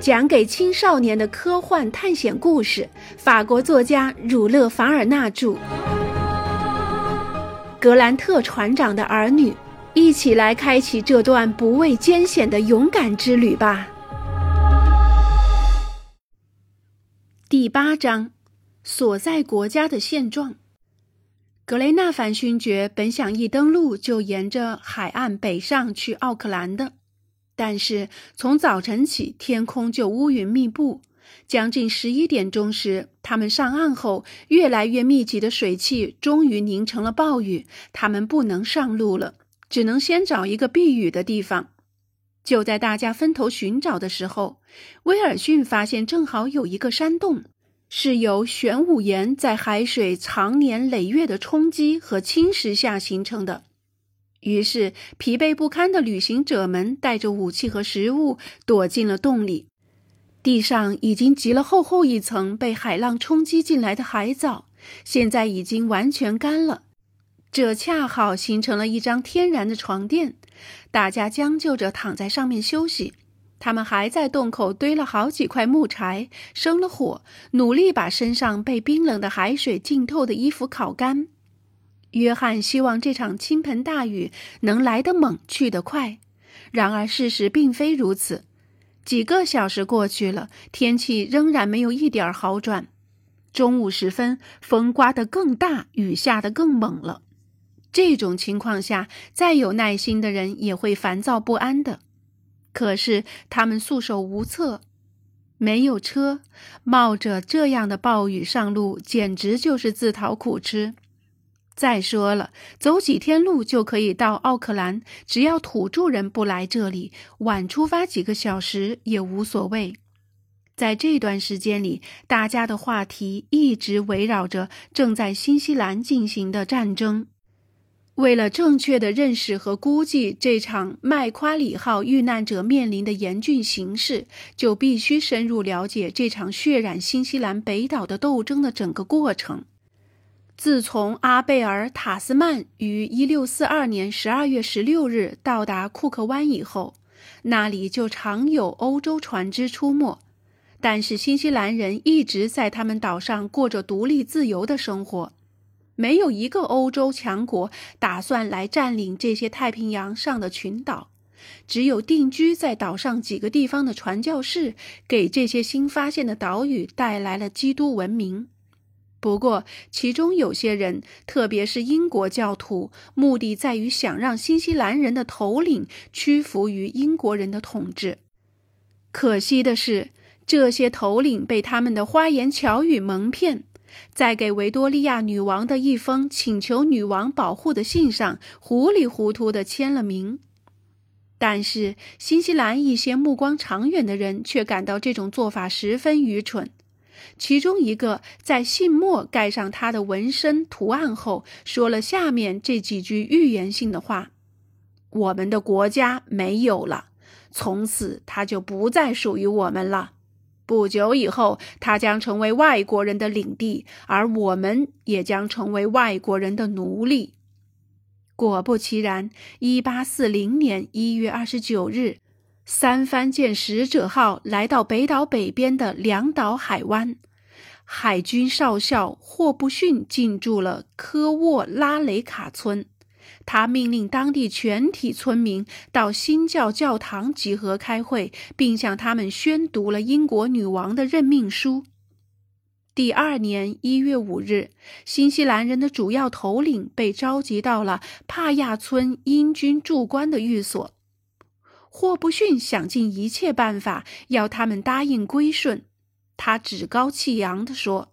讲给青少年的科幻探险故事，法国作家儒勒·凡尔纳著。格兰特船长的儿女，一起来开启这段不畏艰险的勇敢之旅吧。第八章，所在国家的现状。格雷纳凡勋爵本想一登陆就沿着海岸北上去奥克兰的。但是从早晨起，天空就乌云密布。将近十一点钟时，他们上岸后，越来越密集的水汽终于凝成了暴雨。他们不能上路了，只能先找一个避雨的地方。就在大家分头寻找的时候，威尔逊发现正好有一个山洞，是由玄武岩在海水长年累月的冲击和侵蚀下形成的。于是，疲惫不堪的旅行者们带着武器和食物躲进了洞里。地上已经积了厚厚一层被海浪冲击进来的海藻，现在已经完全干了。这恰好形成了一张天然的床垫，大家将就着躺在上面休息。他们还在洞口堆了好几块木柴，生了火，努力把身上被冰冷的海水浸透的衣服烤干。约翰希望这场倾盆大雨能来得猛去得快，然而事实并非如此。几个小时过去了，天气仍然没有一点好转。中午时分，风刮得更大，雨下得更猛了。这种情况下，再有耐心的人也会烦躁不安的。可是他们束手无策，没有车，冒着这样的暴雨上路，简直就是自讨苦吃。再说了，走几天路就可以到奥克兰，只要土著人不来这里，晚出发几个小时也无所谓。在这段时间里，大家的话题一直围绕着正在新西兰进行的战争。为了正确的认识和估计这场麦夸里号遇难者面临的严峻形势，就必须深入了解这场血染新西兰北岛的斗争的整个过程。自从阿贝尔·塔斯曼于1642年12月16日到达库克湾以后，那里就常有欧洲船只出没。但是新西兰人一直在他们岛上过着独立自由的生活，没有一个欧洲强国打算来占领这些太平洋上的群岛。只有定居在岛上几个地方的传教士，给这些新发现的岛屿带来了基督文明。不过，其中有些人，特别是英国教徒，目的在于想让新西兰人的头领屈服于英国人的统治。可惜的是，这些头领被他们的花言巧语蒙骗，在给维多利亚女王的一封请求女王保护的信上，糊里糊涂地签了名。但是，新西兰一些目光长远的人却感到这种做法十分愚蠢。其中一个在信末盖上他的纹身图案后，说了下面这几句预言性的话：“我们的国家没有了，从此它就不再属于我们了。不久以后，它将成为外国人的领地，而我们也将成为外国人的奴隶。”果不其然，一八四零年一月二十九日。三番舰使者号来到北岛北边的两岛海湾，海军少校霍布逊进驻了科沃拉雷卡村。他命令当地全体村民到新教教堂集合开会，并向他们宣读了英国女王的任命书。第二年一月五日，新西兰人的主要头领被召集到了帕亚村英军驻官的寓所。霍布逊想尽一切办法要他们答应归顺。他趾高气扬地说：“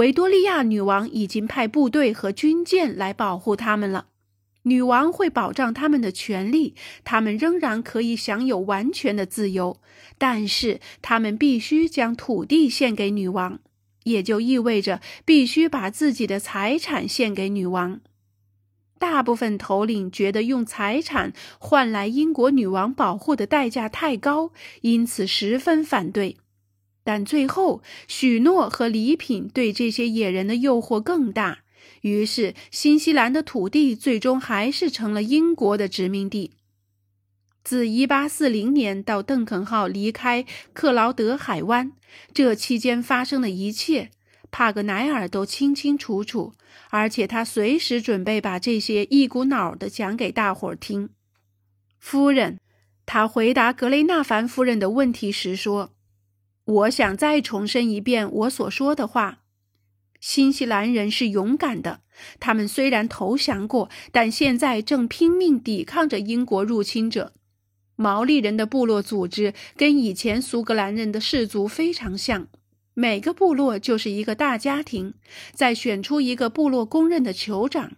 维多利亚女王已经派部队和军舰来保护他们了，女王会保障他们的权利，他们仍然可以享有完全的自由。但是他们必须将土地献给女王，也就意味着必须把自己的财产献给女王。”大部分头领觉得用财产换来英国女王保护的代价太高，因此十分反对。但最后，许诺和礼品对这些野人的诱惑更大，于是新西兰的土地最终还是成了英国的殖民地。自1840年到邓肯号离开克劳德海湾，这期间发生的一切，帕格奈尔都清清楚楚，而且他随时准备把这些一股脑的讲给大伙儿听。夫人，他回答格雷纳凡夫人的问题时说：“我想再重申一遍我所说的话。新西兰人是勇敢的，他们虽然投降过，但现在正拼命抵抗着英国入侵者。”毛利人的部落组织跟以前苏格兰人的氏族非常像，每个部落就是一个大家庭，再选出一个部落公认的酋长，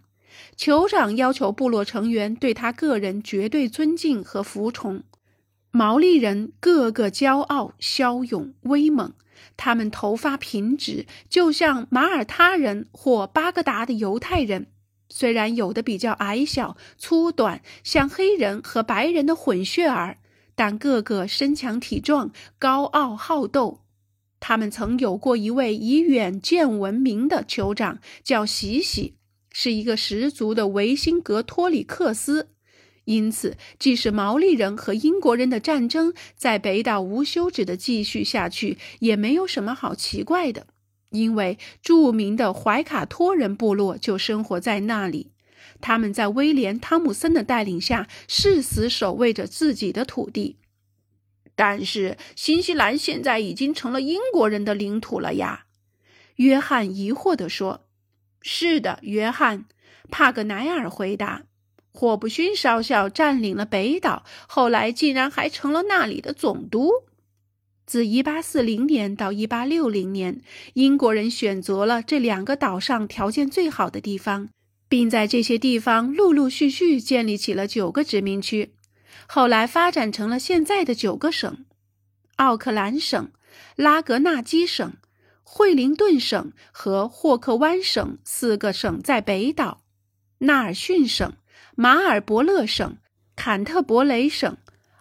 酋长要求部落成员对他个人绝对尊敬和服从。毛利人个个骄傲、骁勇、威猛，他们头发平直，就像马耳他人或巴格达的犹太人。虽然有的比较矮小、粗短，像黑人和白人的混血儿，但个个身强体壮、高傲好斗。他们曾有过一位以远见闻名的酋长，叫喜喜，是一个十足的维辛格托里克斯。因此，即使毛利人和英国人的战争在北岛无休止的继续下去，也没有什么好奇怪的。因为著名的怀卡托人部落就生活在那里，他们在威廉·汤姆森的带领下誓死守卫着自己的土地。但是，新西兰现在已经成了英国人的领土了呀？约翰疑惑地说。“是的，约翰。”帕格奈尔回答。“霍布逊少校占领了北岛，后来竟然还成了那里的总督。”自1840年到1860年，英国人选择了这两个岛上条件最好的地方，并在这些地方陆陆续续建立起了九个殖民区，后来发展成了现在的九个省：奥克兰省、拉格纳基省、惠灵顿省和霍克湾省四个省在北岛，纳尔逊省、马尔伯勒省、坎特伯雷省。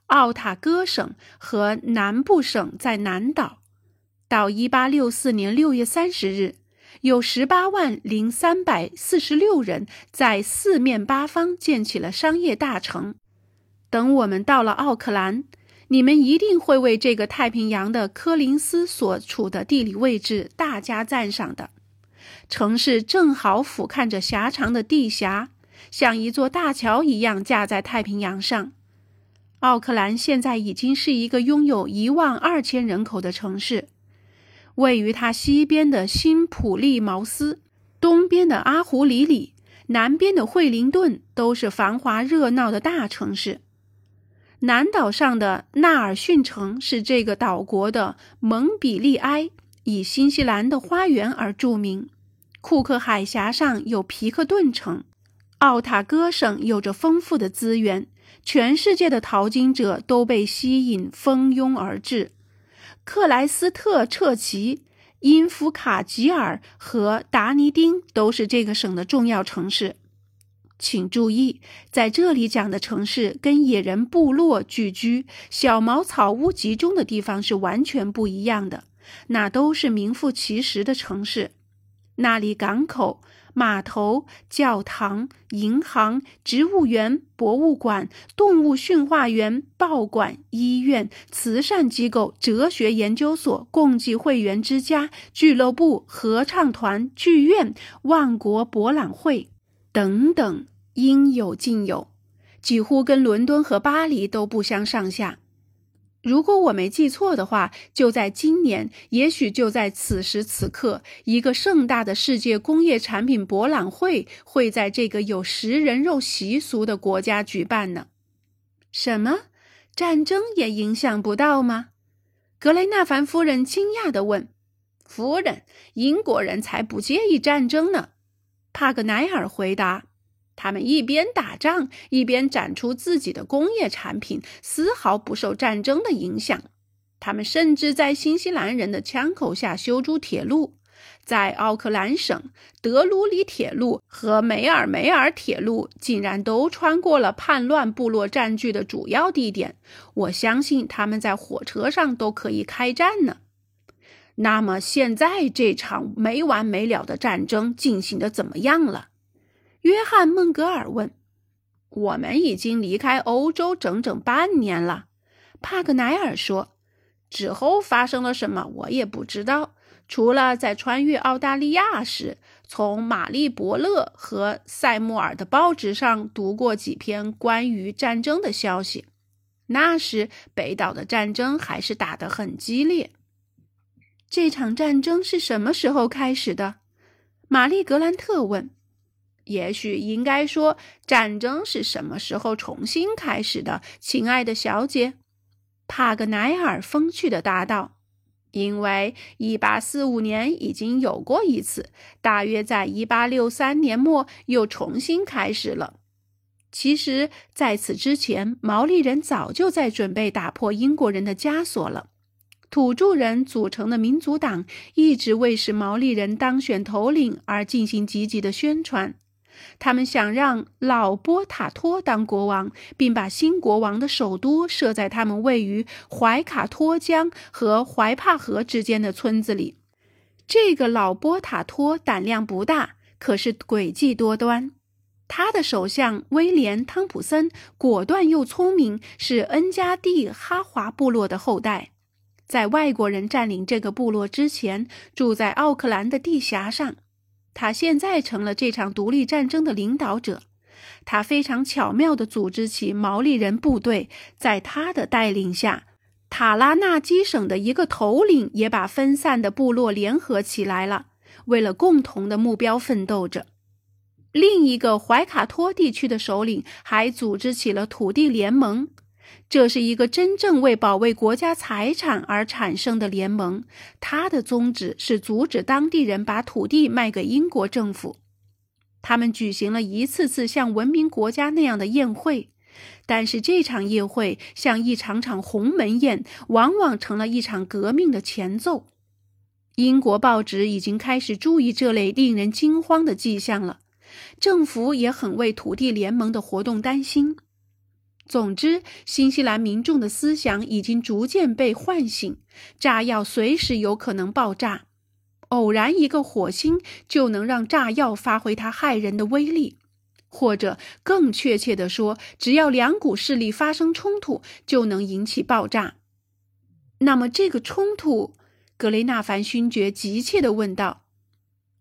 奥塔哥省和南部省在南岛。到1864年6月30日，有18万零346人在四面八方建起了商业大城。等我们到了奥克兰，你们一定会为这个太平洋的科林斯所处的地理位置大加赞赏的。城市正好俯瞰着狭长的地峡，像一座大桥一样架在太平洋上。奥克兰现在已经是一个拥有一万二千人口的城市，位于它西边的新普利茅斯、东边的阿胡里里、南边的惠灵顿都是繁华热闹的大城市。南岛上的纳尔逊城是这个岛国的蒙彼利埃，以新西兰的花园而著名。库克海峡上有皮克顿城，奥塔哥省有着丰富的资源。全世界的淘金者都被吸引，蜂拥而至。克莱斯特彻奇、因夫卡吉尔和达尼丁都是这个省的重要城市。请注意，在这里讲的城市跟野人部落聚居、小茅草屋集中的地方是完全不一样的。那都是名副其实的城市，那里港口。码头、教堂、银行、植物园、博物馆、动物驯化园、报馆、医院、慈善机构、哲学研究所、共济会员之家、俱乐部、合唱团、剧院、万国博览会等等，应有尽有，几乎跟伦敦和巴黎都不相上下。如果我没记错的话，就在今年，也许就在此时此刻，一个盛大的世界工业产品博览会会在这个有食人肉习俗的国家举办呢。什么？战争也影响不到吗？格雷纳凡夫人惊讶地问。夫人，英国人才不介意战争呢。帕格奈尔回答。他们一边打仗，一边展出自己的工业产品，丝毫不受战争的影响。他们甚至在新西兰人的枪口下修筑铁路，在奥克兰省，德鲁里铁路和梅尔梅尔铁路竟然都穿过了叛乱部落占据的主要地点。我相信他们在火车上都可以开战呢。那么现在这场没完没了的战争进行的怎么样了？约翰·孟格尔问：“我们已经离开欧洲整整半年了，帕克奈尔说。之后发生了什么，我也不知道。除了在穿越澳大利亚时，从玛丽伯勒和塞穆尔的报纸上读过几篇关于战争的消息。那时北岛的战争还是打得很激烈。这场战争是什么时候开始的？玛丽格兰特问。也许应该说，战争是什么时候重新开始的，亲爱的小姐？帕格奈尔风趣地答道：“因为1845年已经有过一次，大约在1863年末又重新开始了。其实，在此之前，毛利人早就在准备打破英国人的枷锁了。土著人组成的民族党一直为使毛利人当选头领而进行积极的宣传。”他们想让老波塔托当国王，并把新国王的首都设在他们位于怀卡托江和怀帕河之间的村子里。这个老波塔托胆量不大，可是诡计多端。他的首相威廉·汤普森果断又聪明，是恩加蒂哈华部落的后代，在外国人占领这个部落之前，住在奥克兰的地峡上。他现在成了这场独立战争的领导者。他非常巧妙地组织起毛利人部队，在他的带领下，塔拉纳基省的一个头领也把分散的部落联合起来了，为了共同的目标奋斗着。另一个怀卡托地区的首领还组织起了土地联盟。这是一个真正为保卫国家财产而产生的联盟，它的宗旨是阻止当地人把土地卖给英国政府。他们举行了一次次像文明国家那样的宴会，但是这场宴会像一场场鸿门宴，往往成了一场革命的前奏。英国报纸已经开始注意这类令人惊慌的迹象了，政府也很为土地联盟的活动担心。总之，新西兰民众的思想已经逐渐被唤醒。炸药随时有可能爆炸，偶然一个火星就能让炸药发挥它害人的威力，或者更确切地说，只要两股势力发生冲突，就能引起爆炸。那么，这个冲突，格雷纳凡勋爵急切地问道：“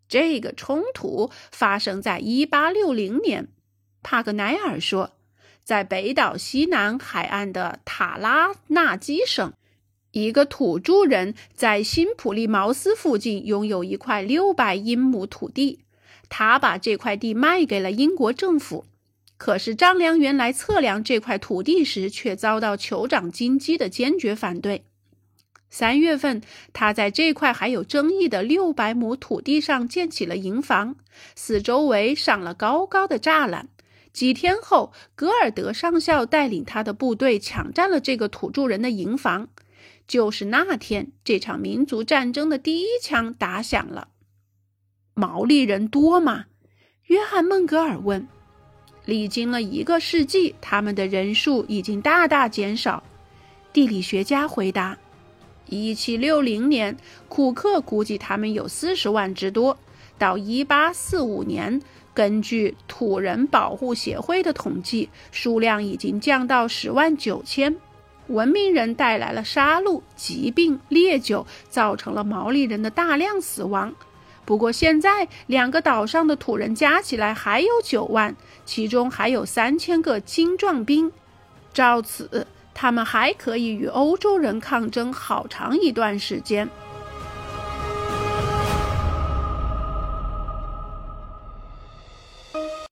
这个冲突发生在一八六零年。”帕格奈尔说。在北岛西南海岸的塔拉纳基省，一个土著人在新普利茅斯附近拥有一块六百英亩土地，他把这块地卖给了英国政府。可是丈量员来测量这块土地时，却遭到酋长金基的坚决反对。三月份，他在这块还有争议的六百亩土地上建起了营房，四周围上了高高的栅栏。几天后，格尔德上校带领他的部队抢占了这个土著人的营房。就是那天，这场民族战争的第一枪打响了。毛利人多吗？约翰·孟格尔问。历经了一个世纪，他们的人数已经大大减少。地理学家回答。一七六零年，库克估计他们有四十万之多。到一八四五年。根据土人保护协会的统计，数量已经降到十万九千。文明人带来了杀戮、疾病、烈酒，造成了毛利人的大量死亡。不过，现在两个岛上的土人加起来还有九万，其中还有三千个精壮兵。照此，他们还可以与欧洲人抗争好长一段时间。